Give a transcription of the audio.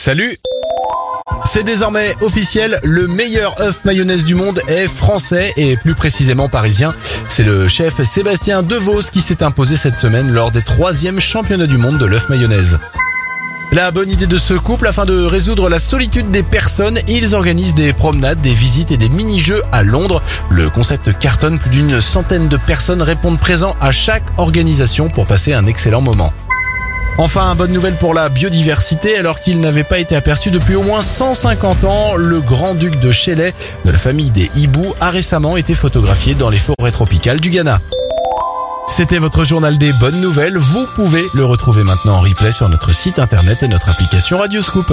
Salut c'est désormais officiel, le meilleur œuf mayonnaise du monde est français et plus précisément parisien. C'est le chef Sébastien Devos qui s'est imposé cette semaine lors des troisièmes championnats du monde de l'œuf mayonnaise. La bonne idée de ce couple, afin de résoudre la solitude des personnes, ils organisent des promenades, des visites et des mini-jeux à Londres. Le concept cartonne, plus d'une centaine de personnes répondent présents à chaque organisation pour passer un excellent moment. Enfin, bonne nouvelle pour la biodiversité, alors qu'il n'avait pas été aperçu depuis au moins 150 ans, le grand-duc de Shelley de la famille des hiboux a récemment été photographié dans les forêts tropicales du Ghana. C'était votre journal des bonnes nouvelles. Vous pouvez le retrouver maintenant en replay sur notre site internet et notre application Radioscoop.